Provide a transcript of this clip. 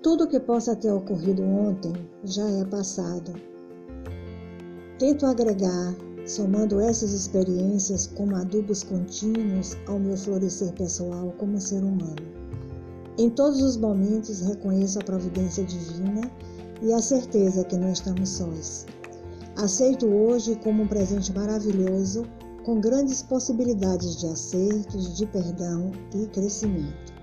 Tudo o que possa ter ocorrido ontem já é passado. Tento agregar, somando essas experiências como adubos contínuos ao meu florescer pessoal como ser humano. Em todos os momentos reconheço a providência divina e a certeza que não estamos sós. Aceito hoje como um presente maravilhoso, com grandes possibilidades de acertos, de perdão e crescimento.